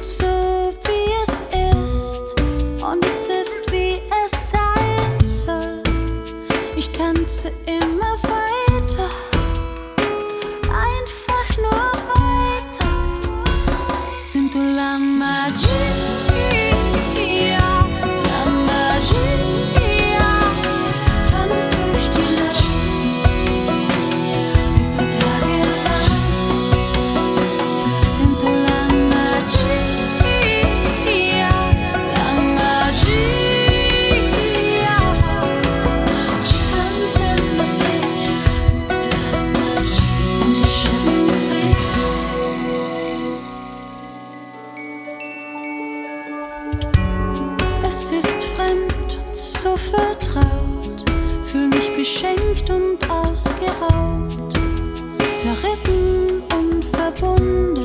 gut so, wie es ist. Und es ist, wie es sein soll. Ich tanze immer beschenkt und ausgeraubt, zerrissen und verbunden.